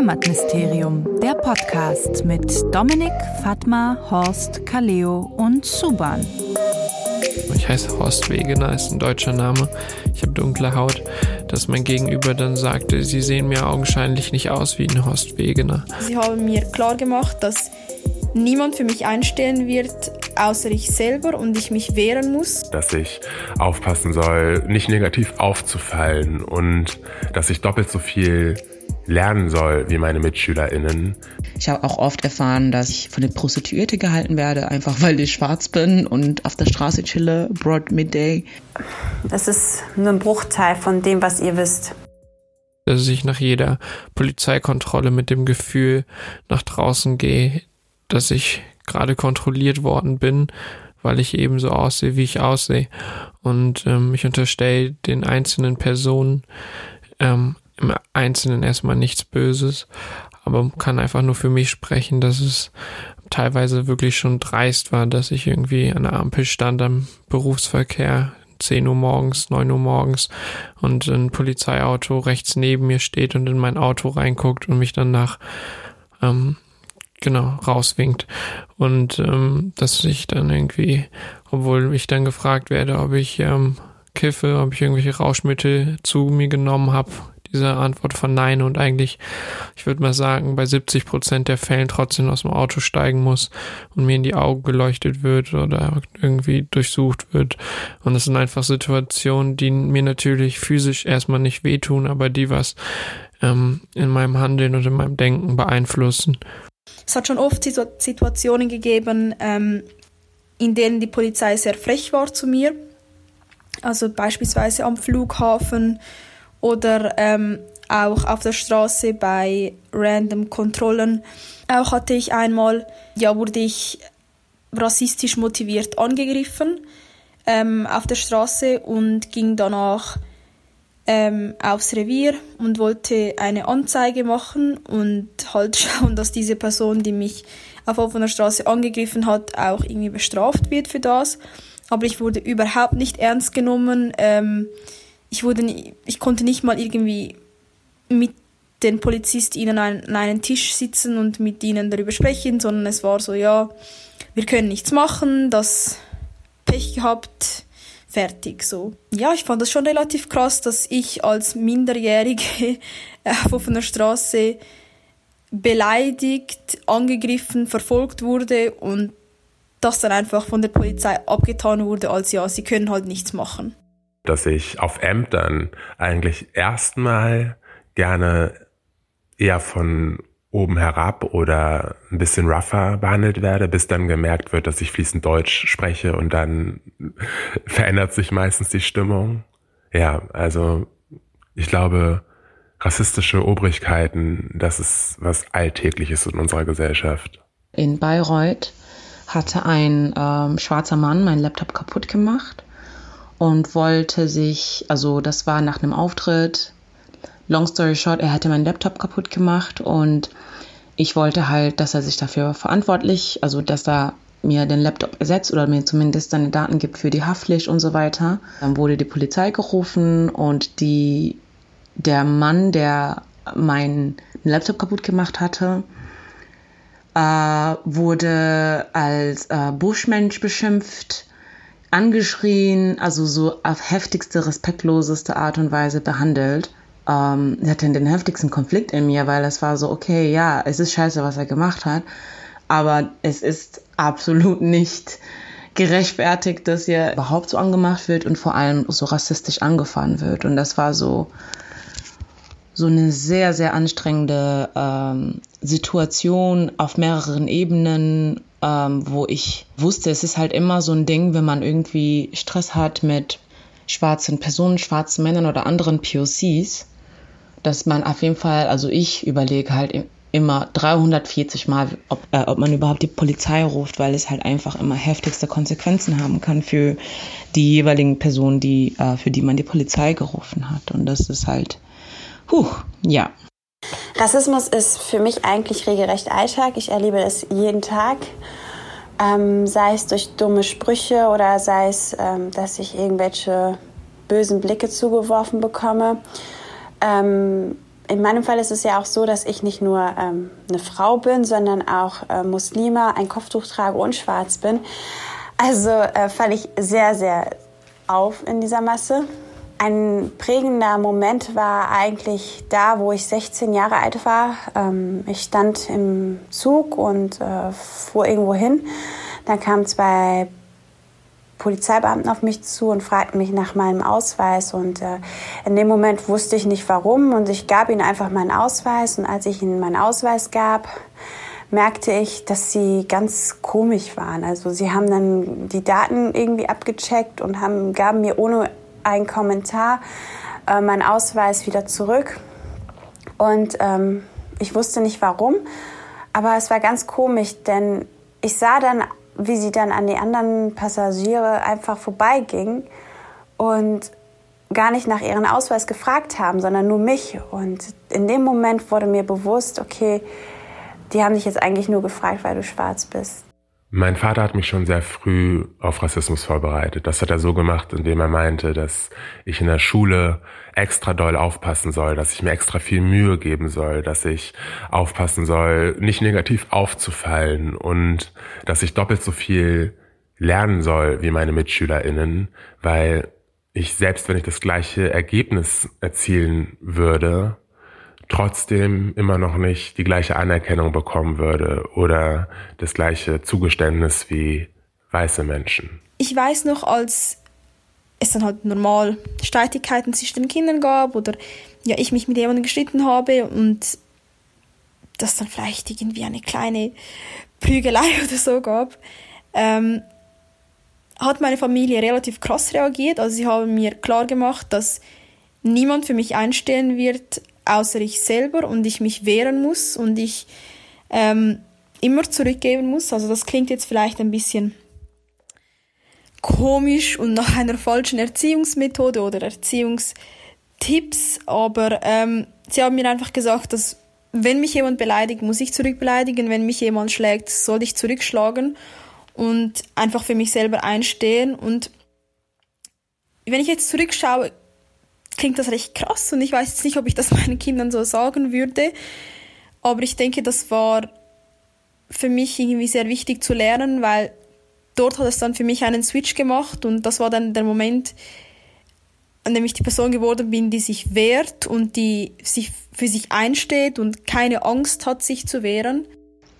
Heimatmysterium, der Podcast mit Dominik, Fatma, Horst, Kaleo und Suban. Ich heiße Horst Wegener, ist ein deutscher Name. Ich habe dunkle Haut, dass mein Gegenüber dann sagte, sie sehen mir augenscheinlich nicht aus wie ein Horst Wegener. Sie haben mir klar gemacht, dass niemand für mich einstehen wird, außer ich selber und ich mich wehren muss. Dass ich aufpassen soll, nicht negativ aufzufallen und dass ich doppelt so viel lernen soll wie meine MitschülerInnen. Ich habe auch oft erfahren, dass ich von der Prostituierte gehalten werde, einfach weil ich schwarz bin und auf der Straße chille, broad midday. Das ist nur ein Bruchteil von dem, was ihr wisst. Dass ich nach jeder Polizeikontrolle mit dem Gefühl nach draußen gehe, dass ich gerade kontrolliert worden bin, weil ich eben so aussehe, wie ich aussehe. Und ähm, ich unterstelle den einzelnen Personen ähm, im Einzelnen erstmal nichts Böses, aber kann einfach nur für mich sprechen, dass es teilweise wirklich schon dreist war, dass ich irgendwie an der Ampel stand am Berufsverkehr, 10 Uhr morgens, 9 Uhr morgens und ein Polizeiauto rechts neben mir steht und in mein Auto reinguckt und mich dann nach ähm, genau rauswinkt. Und ähm, dass ich dann irgendwie, obwohl ich dann gefragt werde, ob ich ähm, kiffe, ob ich irgendwelche Rauschmittel zu mir genommen habe, diese Antwort von Nein und eigentlich, ich würde mal sagen, bei 70 Prozent der Fällen trotzdem aus dem Auto steigen muss und mir in die Augen geleuchtet wird oder irgendwie durchsucht wird. Und das sind einfach Situationen, die mir natürlich physisch erstmal nicht wehtun, aber die was ähm, in meinem Handeln und in meinem Denken beeinflussen. Es hat schon oft Situationen gegeben, ähm, in denen die Polizei sehr frech war zu mir. Also beispielsweise am Flughafen oder ähm, auch auf der Straße bei random Kontrollen. Auch hatte ich einmal, ja, wurde ich rassistisch motiviert angegriffen ähm, auf der Straße und ging danach ähm, aufs Revier und wollte eine Anzeige machen und halt schauen, dass diese Person, die mich auf offener Straße angegriffen hat, auch irgendwie bestraft wird für das. Aber ich wurde überhaupt nicht ernst genommen. Ähm, ich wurde, nie, ich konnte nicht mal irgendwie mit den PolizistInnen an, einen Tisch sitzen und mit ihnen darüber sprechen, sondern es war so, ja, wir können nichts machen, das Pech gehabt, fertig so. Ja, ich fand das schon relativ krass, dass ich als Minderjährige auf offener Straße beleidigt, angegriffen, verfolgt wurde und das dann einfach von der Polizei abgetan wurde, als ja, sie können halt nichts machen. Dass ich auf Ämtern eigentlich erstmal gerne eher von oben herab oder ein bisschen rougher behandelt werde, bis dann gemerkt wird, dass ich fließend Deutsch spreche und dann verändert sich meistens die Stimmung. Ja, also ich glaube, rassistische Obrigkeiten, das ist was Alltägliches in unserer Gesellschaft. In Bayreuth hatte ein ähm, schwarzer Mann meinen Laptop kaputt gemacht und wollte sich, also das war nach einem Auftritt, long story short, er hatte meinen Laptop kaputt gemacht und ich wollte halt, dass er sich dafür verantwortlich, also dass er mir den Laptop ersetzt oder mir zumindest seine Daten gibt für die Haftpflicht und so weiter. Dann wurde die Polizei gerufen und die, der Mann, der meinen Laptop kaputt gemacht hatte, äh, wurde als äh, Buschmensch beschimpft, angeschrien, also so auf heftigste, respektloseste Art und Weise behandelt ähm, hatte den heftigsten Konflikt in mir, weil es war so, okay, ja, es ist scheiße, was er gemacht hat, aber es ist absolut nicht gerechtfertigt, dass er überhaupt so angemacht wird und vor allem so rassistisch angefahren wird. Und das war so, so eine sehr, sehr anstrengende ähm, Situation auf mehreren Ebenen, ähm, wo ich wusste, es ist halt immer so ein Ding, wenn man irgendwie Stress hat mit schwarzen Personen, schwarzen Männern oder anderen POCs, dass man auf jeden Fall, also ich überlege halt immer 340 Mal, ob, äh, ob man überhaupt die Polizei ruft, weil es halt einfach immer heftigste Konsequenzen haben kann für die jeweiligen Personen, die, äh, für die man die Polizei gerufen hat. Und das ist halt, huh, ja. Rassismus ist für mich eigentlich regelrecht Alltag. Ich erlebe es jeden Tag. Ähm, sei es durch dumme Sprüche oder sei es, ähm, dass ich irgendwelche bösen Blicke zugeworfen bekomme. Ähm, in meinem Fall ist es ja auch so, dass ich nicht nur ähm, eine Frau bin, sondern auch äh, Muslima, ein Kopftuch trage und schwarz bin. Also äh, falle ich sehr, sehr auf in dieser Masse. Ein prägender Moment war eigentlich da, wo ich 16 Jahre alt war. Ähm, ich stand im Zug und äh, fuhr irgendwo hin. Dann kamen zwei Polizeibeamten auf mich zu und fragten mich nach meinem Ausweis. Und äh, in dem Moment wusste ich nicht warum und ich gab ihnen einfach meinen Ausweis. Und als ich ihnen meinen Ausweis gab, merkte ich, dass sie ganz komisch waren. Also sie haben dann die Daten irgendwie abgecheckt und haben, gaben mir ohne einen Kommentar äh, meinen Ausweis wieder zurück. Und ähm, ich wusste nicht warum, aber es war ganz komisch, denn ich sah dann wie sie dann an die anderen Passagiere einfach vorbeiging und gar nicht nach ihren Ausweis gefragt haben, sondern nur mich. Und in dem Moment wurde mir bewusst, okay, die haben dich jetzt eigentlich nur gefragt, weil du schwarz bist. Mein Vater hat mich schon sehr früh auf Rassismus vorbereitet. Das hat er so gemacht, indem er meinte, dass ich in der Schule extra doll aufpassen soll, dass ich mir extra viel Mühe geben soll, dass ich aufpassen soll, nicht negativ aufzufallen und dass ich doppelt so viel lernen soll wie meine MitschülerInnen, weil ich selbst, wenn ich das gleiche Ergebnis erzielen würde, trotzdem immer noch nicht die gleiche Anerkennung bekommen würde oder das gleiche Zugeständnis wie weiße Menschen. Ich weiß noch, als es dann halt normal Streitigkeiten zwischen den Kindern gab oder ja, ich mich mit jemandem gestritten habe und das dann vielleicht irgendwie eine kleine Prügelei oder so gab, ähm, hat meine Familie relativ krass reagiert. Also sie haben mir klar gemacht, dass niemand für mich einstehen wird, außer ich selber und ich mich wehren muss und ich ähm, immer zurückgeben muss. Also das klingt jetzt vielleicht ein bisschen komisch und nach einer falschen Erziehungsmethode oder Erziehungstipps, aber ähm, sie haben mir einfach gesagt, dass wenn mich jemand beleidigt, muss ich zurückbeleidigen, wenn mich jemand schlägt, soll ich zurückschlagen und einfach für mich selber einstehen und wenn ich jetzt zurückschaue, klingt das recht krass und ich weiß jetzt nicht, ob ich das meinen Kindern so sagen würde, aber ich denke, das war für mich irgendwie sehr wichtig zu lernen, weil dort hat es dann für mich einen Switch gemacht und das war dann der Moment, an dem ich die Person geworden bin, die sich wehrt und die sich für sich einsteht und keine Angst hat, sich zu wehren.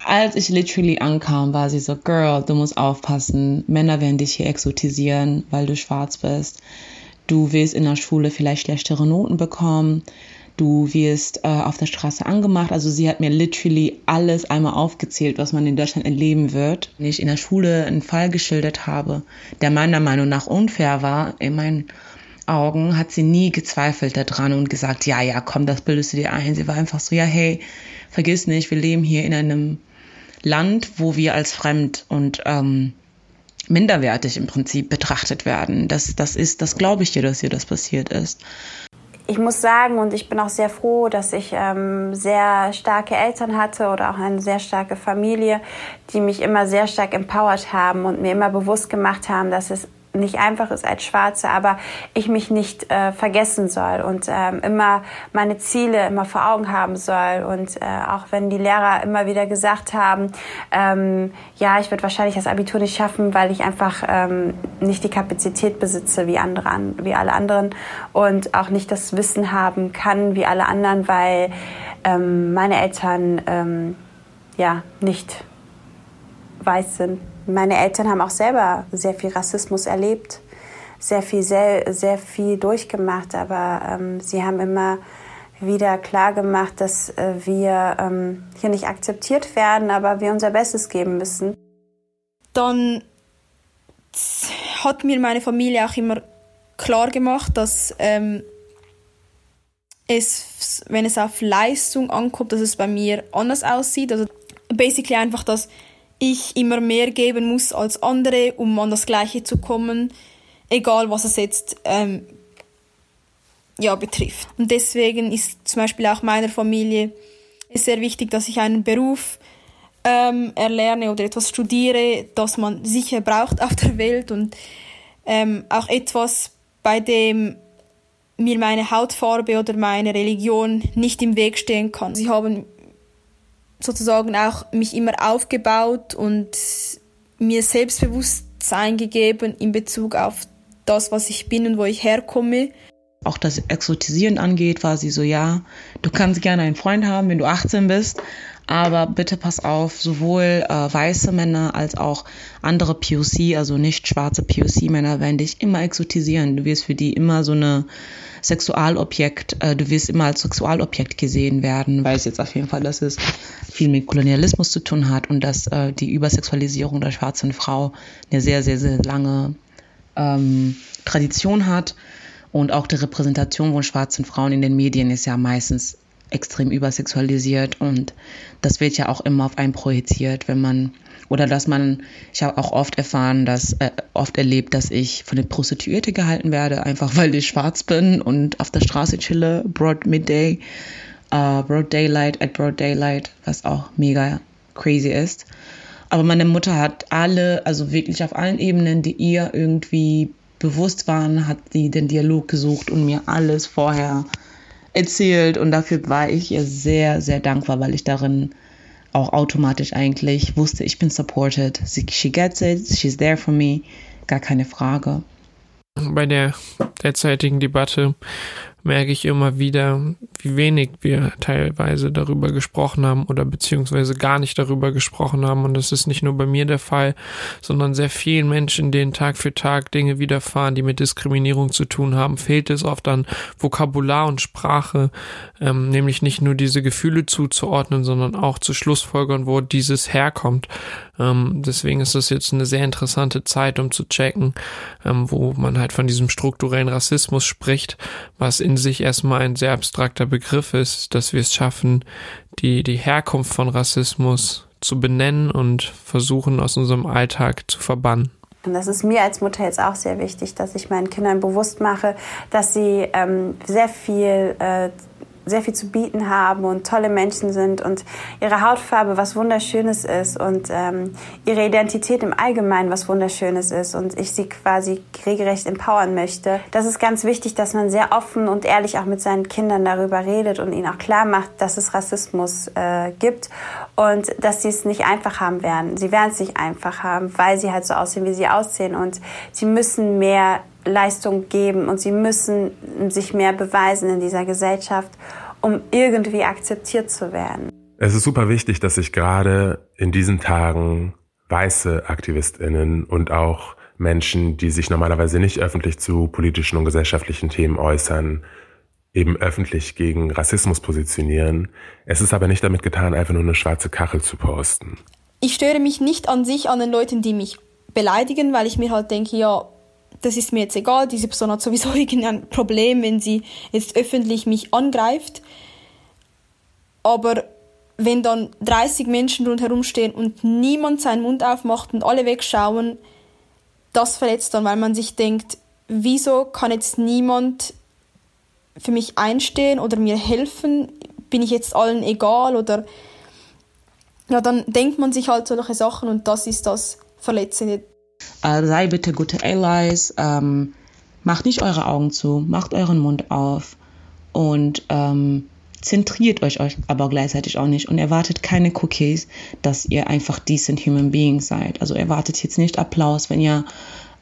Als ich literally ankam, war sie so, Girl, du musst aufpassen. Männer werden dich hier exotisieren, weil du schwarz bist. Du wirst in der Schule vielleicht schlechtere Noten bekommen du wirst äh, auf der Straße angemacht. Also sie hat mir literally alles einmal aufgezählt, was man in Deutschland erleben wird. Wenn ich in der Schule einen Fall geschildert habe, der meiner Meinung nach unfair war, in meinen Augen, hat sie nie gezweifelt daran und gesagt, ja, ja, komm, das bildest du dir ein. Sie war einfach so, ja, hey, vergiss nicht, wir leben hier in einem Land, wo wir als fremd und ähm, minderwertig im Prinzip betrachtet werden. Das, das ist, das glaube ich dir, dass hier das passiert ist ich muss sagen, und ich bin auch sehr froh, dass ich ähm, sehr starke Eltern hatte oder auch eine sehr starke Familie, die mich immer sehr stark empowert haben und mir immer bewusst gemacht haben, dass es nicht einfach ist als Schwarze, aber ich mich nicht äh, vergessen soll und ähm, immer meine Ziele immer vor Augen haben soll. Und äh, auch wenn die Lehrer immer wieder gesagt haben, ähm, ja, ich werde wahrscheinlich das Abitur nicht schaffen, weil ich einfach ähm, nicht die Kapazität besitze wie andere, wie alle anderen und auch nicht das Wissen haben kann wie alle anderen, weil ähm, meine Eltern ähm, ja nicht weiß sind meine Eltern haben auch selber sehr viel Rassismus erlebt, sehr viel, sehr, sehr viel durchgemacht, aber ähm, sie haben immer wieder klar gemacht, dass äh, wir ähm, hier nicht akzeptiert werden, aber wir unser Bestes geben müssen. Dann hat mir meine Familie auch immer klar gemacht, dass ähm, es, wenn es auf Leistung ankommt, dass es bei mir anders aussieht. Also basically einfach, dass ich immer mehr geben muss als andere, um an das Gleiche zu kommen, egal was es jetzt ähm, ja, betrifft. Und deswegen ist zum Beispiel auch meiner Familie ist sehr wichtig, dass ich einen Beruf ähm, erlerne oder etwas studiere, das man sicher braucht auf der Welt und ähm, auch etwas, bei dem mir meine Hautfarbe oder meine Religion nicht im Weg stehen kann. Sie haben sozusagen auch mich immer aufgebaut und mir Selbstbewusstsein gegeben in Bezug auf das, was ich bin und wo ich herkomme. Auch das Exotisieren angeht, war sie so, ja, du kannst gerne einen Freund haben, wenn du 18 bist, aber bitte pass auf, sowohl äh, weiße Männer als auch andere POC, also nicht schwarze POC-Männer, werden dich immer exotisieren. Du wirst für die immer so eine Sexualobjekt, äh, du wirst immer als Sexualobjekt gesehen werden, weiß jetzt auf jeden Fall, dass es viel mit Kolonialismus zu tun hat und dass äh, die Übersexualisierung der schwarzen Frau eine sehr, sehr, sehr lange ähm, Tradition hat. Und auch die Repräsentation von schwarzen Frauen in den Medien ist ja meistens extrem übersexualisiert und das wird ja auch immer auf einen projiziert, wenn man oder dass man, ich habe auch oft erfahren, dass äh, oft erlebt, dass ich von der Prostituierte gehalten werde, einfach weil ich schwarz bin und auf der Straße chille, broad midday, uh, broad daylight at broad daylight, was auch mega crazy ist. Aber meine Mutter hat alle, also wirklich auf allen Ebenen, die ihr irgendwie bewusst waren, hat sie den Dialog gesucht und mir alles vorher erzählt. Und dafür war ich ihr sehr, sehr dankbar, weil ich darin auch automatisch eigentlich wusste, ich bin supported. She gets it, she's there for me, gar keine Frage. Bei der derzeitigen Debatte merke ich immer wieder, wie wenig wir teilweise darüber gesprochen haben oder beziehungsweise gar nicht darüber gesprochen haben. Und das ist nicht nur bei mir der Fall, sondern sehr vielen Menschen, denen Tag für Tag Dinge widerfahren, die mit Diskriminierung zu tun haben, fehlt es oft an Vokabular und Sprache, ähm, nämlich nicht nur diese Gefühle zuzuordnen, sondern auch zu Schlussfolgern, wo dieses herkommt. Ähm, deswegen ist es jetzt eine sehr interessante Zeit, um zu checken, ähm, wo man halt von diesem strukturellen Rassismus spricht, was in sich erstmal ein sehr abstrakter Begriff ist, dass wir es schaffen, die, die Herkunft von Rassismus zu benennen und versuchen, aus unserem Alltag zu verbannen. Und das ist mir als Mutter jetzt auch sehr wichtig, dass ich meinen Kindern bewusst mache, dass sie ähm, sehr viel äh, sehr viel zu bieten haben und tolle Menschen sind und ihre Hautfarbe was Wunderschönes ist und ähm, ihre Identität im Allgemeinen was Wunderschönes ist und ich sie quasi regelrecht empowern möchte. Das ist ganz wichtig, dass man sehr offen und ehrlich auch mit seinen Kindern darüber redet und ihnen auch klar macht, dass es Rassismus äh, gibt und dass sie es nicht einfach haben werden. Sie werden es nicht einfach haben, weil sie halt so aussehen, wie sie aussehen und sie müssen mehr Leistung geben und sie müssen sich mehr beweisen in dieser Gesellschaft, um irgendwie akzeptiert zu werden. Es ist super wichtig, dass sich gerade in diesen Tagen weiße Aktivistinnen und auch Menschen, die sich normalerweise nicht öffentlich zu politischen und gesellschaftlichen Themen äußern, eben öffentlich gegen Rassismus positionieren. Es ist aber nicht damit getan, einfach nur eine schwarze Kachel zu posten. Ich störe mich nicht an sich an den Leuten, die mich beleidigen, weil ich mir halt denke, ja, das ist mir jetzt egal, diese Person hat sowieso irgendein Problem, wenn sie jetzt öffentlich mich angreift. Aber wenn dann 30 Menschen rundherum stehen und niemand seinen Mund aufmacht und alle wegschauen, das verletzt dann, weil man sich denkt, wieso kann jetzt niemand für mich einstehen oder mir helfen? Bin ich jetzt allen egal oder ja, dann denkt man sich halt solche Sachen und das ist das Verletzende. Äh, sei bitte gute Allies, ähm, macht nicht eure Augen zu, macht euren Mund auf und ähm, zentriert euch, euch aber gleichzeitig auch nicht und erwartet keine Cookies, dass ihr einfach decent human beings seid. Also erwartet jetzt nicht Applaus, wenn ihr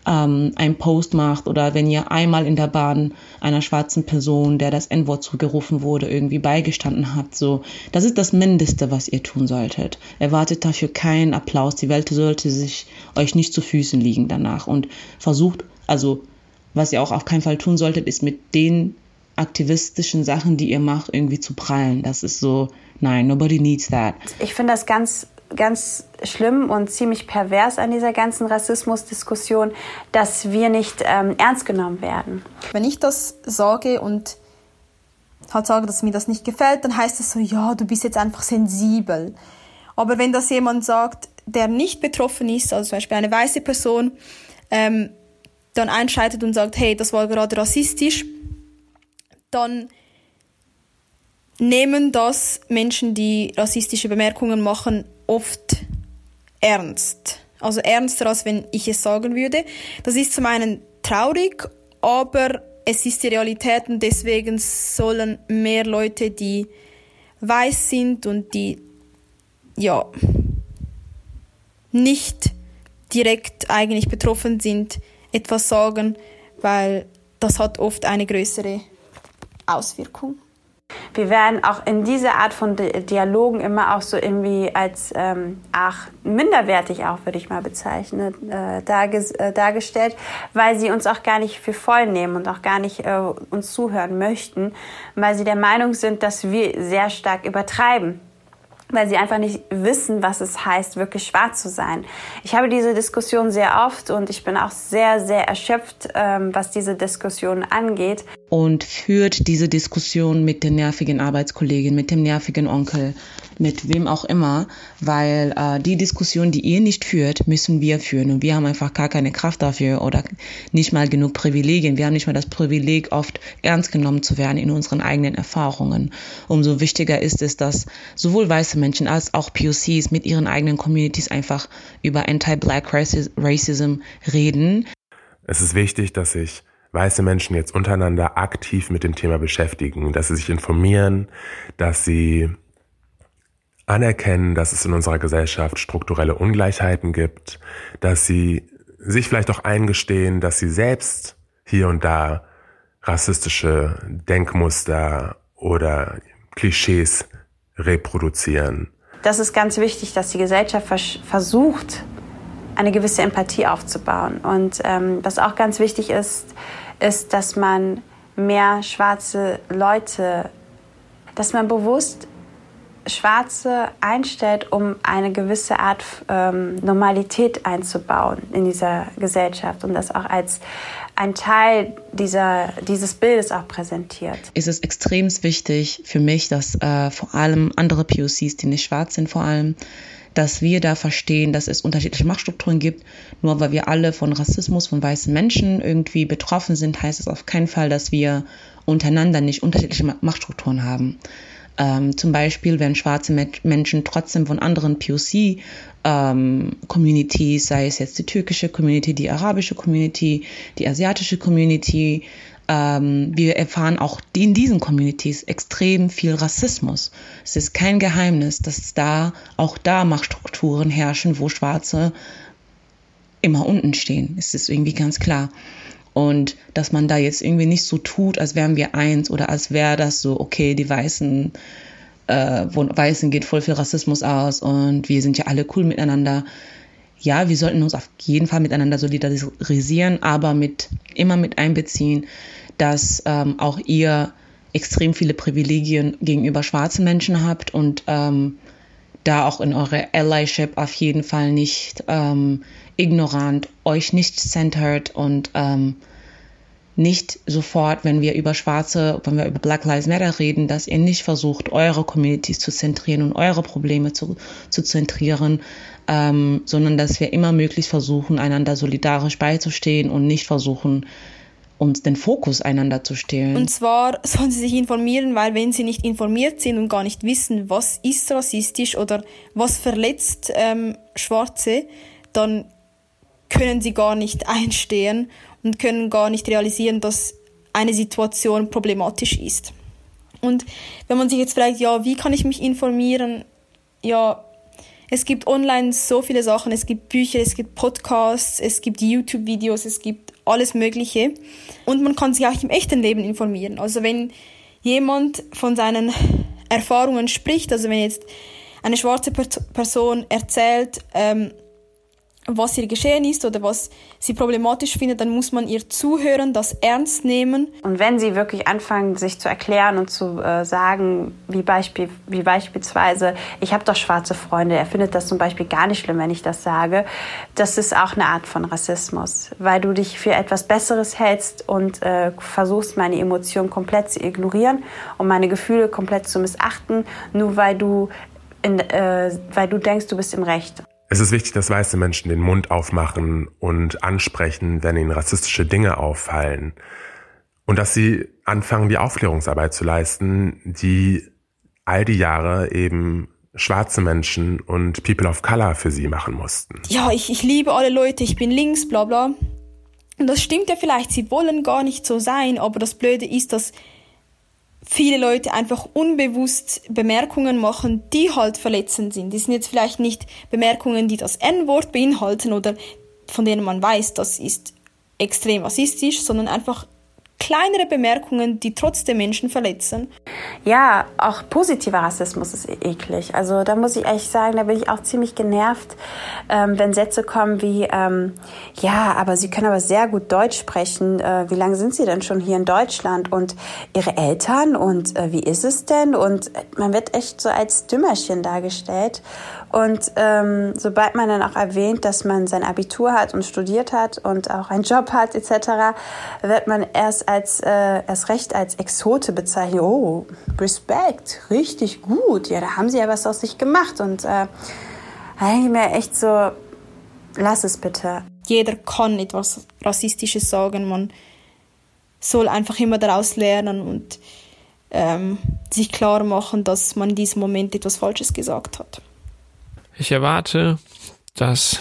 ähm, einen Post macht oder wenn ihr einmal in der Bahn einer schwarzen Person, der das N-Wort zugerufen wurde, irgendwie beigestanden habt. So, das ist das Mindeste, was ihr tun solltet. Erwartet dafür keinen Applaus. Die Welt sollte sich euch nicht zu Füßen liegen danach und versucht, also was ihr auch auf keinen Fall tun solltet, ist mit den aktivistischen Sachen, die ihr macht, irgendwie zu prallen. Das ist so, nein, nobody needs that. Ich finde das ganz ganz schlimm und ziemlich pervers an dieser ganzen Rassismusdiskussion, dass wir nicht ähm, ernst genommen werden. Wenn ich das sage und halt sage, dass mir das nicht gefällt, dann heißt das so, ja, du bist jetzt einfach sensibel. Aber wenn das jemand sagt, der nicht betroffen ist, also zum Beispiel eine weiße Person, ähm, dann einschreitet und sagt, hey, das war gerade rassistisch, dann nehmen das Menschen, die rassistische Bemerkungen machen, oft ernst. Also ernster, als wenn ich es sagen würde. Das ist zum einen traurig, aber es ist die Realität und deswegen sollen mehr Leute, die weiß sind und die ja nicht direkt eigentlich betroffen sind, etwas sagen, weil das hat oft eine größere Auswirkung. Wir werden auch in dieser Art von Dialogen immer auch so irgendwie als ähm, ach, minderwertig auch, würde ich mal bezeichnen, äh, darges äh, dargestellt, weil sie uns auch gar nicht für voll nehmen und auch gar nicht äh, uns zuhören möchten, weil sie der Meinung sind, dass wir sehr stark übertreiben weil sie einfach nicht wissen, was es heißt, wirklich schwarz zu sein. Ich habe diese Diskussion sehr oft und ich bin auch sehr, sehr erschöpft, ähm, was diese Diskussion angeht. Und führt diese Diskussion mit den nervigen Arbeitskollegen, mit dem nervigen Onkel, mit wem auch immer, weil äh, die Diskussion, die ihr nicht führt, müssen wir führen und wir haben einfach gar keine Kraft dafür oder nicht mal genug Privilegien. Wir haben nicht mal das Privileg, oft ernst genommen zu werden in unseren eigenen Erfahrungen. Umso wichtiger ist es, dass sowohl weiße Menschen als auch POCs mit ihren eigenen Communities einfach über Anti-Black Racism reden. Es ist wichtig, dass sich weiße Menschen jetzt untereinander aktiv mit dem Thema beschäftigen, dass sie sich informieren, dass sie anerkennen, dass es in unserer Gesellschaft strukturelle Ungleichheiten gibt, dass sie sich vielleicht auch eingestehen, dass sie selbst hier und da rassistische Denkmuster oder Klischees reproduzieren. Das ist ganz wichtig, dass die Gesellschaft versucht, eine gewisse Empathie aufzubauen. Und ähm, was auch ganz wichtig ist, ist, dass man mehr schwarze Leute, dass man bewusst Schwarze einstellt, um eine gewisse Art ähm, Normalität einzubauen in dieser Gesellschaft und das auch als ein Teil dieser, dieses Bildes auch präsentiert. Es ist extrem wichtig für mich, dass äh, vor allem andere POCs, die nicht schwarz sind, vor allem, dass wir da verstehen, dass es unterschiedliche Machtstrukturen gibt. Nur weil wir alle von Rassismus von weißen Menschen irgendwie betroffen sind, heißt es auf keinen Fall, dass wir untereinander nicht unterschiedliche Machtstrukturen haben. Ähm, zum Beispiel, wenn schwarze Menschen trotzdem von anderen POC ähm, sei es jetzt die türkische Community, die arabische Community, die asiatische Community, ähm, wir erfahren auch in diesen Communities extrem viel Rassismus. Es ist kein Geheimnis, dass da auch da Machtstrukturen herrschen, wo Schwarze immer unten stehen. Es ist irgendwie ganz klar. Und dass man da jetzt irgendwie nicht so tut, als wären wir eins oder als wäre das so, okay, die Weißen, äh, Weißen geht voll viel Rassismus aus und wir sind ja alle cool miteinander. Ja, wir sollten uns auf jeden Fall miteinander solidarisieren, aber mit immer mit einbeziehen, dass ähm, auch ihr extrem viele Privilegien gegenüber schwarzen Menschen habt und ähm, da auch in eure Allyship auf jeden Fall nicht ähm, ignorant, euch nicht centered und ähm, nicht sofort, wenn wir über Schwarze, wenn wir über Black Lives Matter reden, dass ihr nicht versucht, eure Communities zu zentrieren und eure Probleme zu, zu zentrieren, ähm, sondern dass wir immer möglichst versuchen, einander solidarisch beizustehen und nicht versuchen, uns den Fokus einander zu stehlen. Und zwar sollen sie sich informieren, weil wenn sie nicht informiert sind und gar nicht wissen, was ist rassistisch oder was verletzt ähm, Schwarze, dann können sie gar nicht einstehen und können gar nicht realisieren, dass eine Situation problematisch ist. Und wenn man sich jetzt fragt, ja, wie kann ich mich informieren? Ja, es gibt online so viele Sachen, es gibt Bücher, es gibt Podcasts, es gibt YouTube-Videos, es gibt alles Mögliche. Und man kann sich auch im echten Leben informieren. Also wenn jemand von seinen Erfahrungen spricht, also wenn jetzt eine schwarze Person erzählt, ähm, was ihr geschehen ist oder was sie problematisch findet, dann muss man ihr zuhören, das ernst nehmen. Und wenn sie wirklich anfangen, sich zu erklären und zu äh, sagen, wie, Beispiel, wie beispielsweise, ich habe doch schwarze Freunde, er findet das zum Beispiel gar nicht schlimm, wenn ich das sage, das ist auch eine Art von Rassismus, weil du dich für etwas Besseres hältst und äh, versuchst, meine Emotionen komplett zu ignorieren und meine Gefühle komplett zu missachten, nur weil du, in, äh, weil du denkst, du bist im Recht. Es ist wichtig, dass weiße Menschen den Mund aufmachen und ansprechen, wenn ihnen rassistische Dinge auffallen. Und dass sie anfangen, die Aufklärungsarbeit zu leisten, die all die Jahre eben schwarze Menschen und People of Color für sie machen mussten. Ja, ich, ich liebe alle Leute, ich bin links, bla bla. Und das stimmt ja vielleicht, sie wollen gar nicht so sein, aber das Blöde ist, dass viele Leute einfach unbewusst Bemerkungen machen, die halt verletzend sind. Die sind jetzt vielleicht nicht Bemerkungen, die das N-Wort beinhalten oder von denen man weiß, das ist extrem rassistisch, sondern einfach kleinere Bemerkungen, die trotzdem Menschen verletzen. Ja, auch positiver Rassismus ist eklig. Also da muss ich ehrlich sagen, da bin ich auch ziemlich genervt, ähm, wenn Sätze kommen wie, ähm, ja, aber Sie können aber sehr gut Deutsch sprechen. Äh, wie lange sind Sie denn schon hier in Deutschland? Und Ihre Eltern? Und äh, wie ist es denn? Und man wird echt so als Dümmerchen dargestellt. Und ähm, sobald man dann auch erwähnt, dass man sein Abitur hat und studiert hat und auch einen Job hat etc., wird man erst als äh, erst recht als Exote bezeichnet. Oh, Respekt, richtig gut. Ja, da haben sie ja was aus sich gemacht. Und äh, da denke ich mir echt so, lass es bitte. Jeder kann etwas Rassistisches sagen. Man soll einfach immer daraus lernen und ähm, sich klar machen, dass man in diesem Moment etwas Falsches gesagt hat. Ich erwarte, dass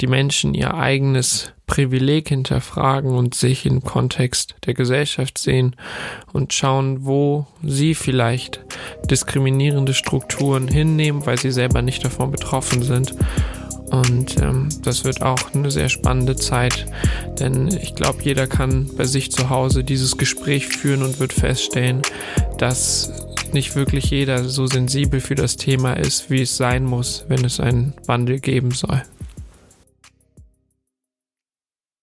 die Menschen ihr eigenes Privileg hinterfragen und sich im Kontext der Gesellschaft sehen und schauen, wo sie vielleicht diskriminierende Strukturen hinnehmen, weil sie selber nicht davon betroffen sind. Und ähm, das wird auch eine sehr spannende Zeit, denn ich glaube, jeder kann bei sich zu Hause dieses Gespräch führen und wird feststellen, dass nicht wirklich jeder so sensibel für das Thema ist, wie es sein muss, wenn es einen Wandel geben soll.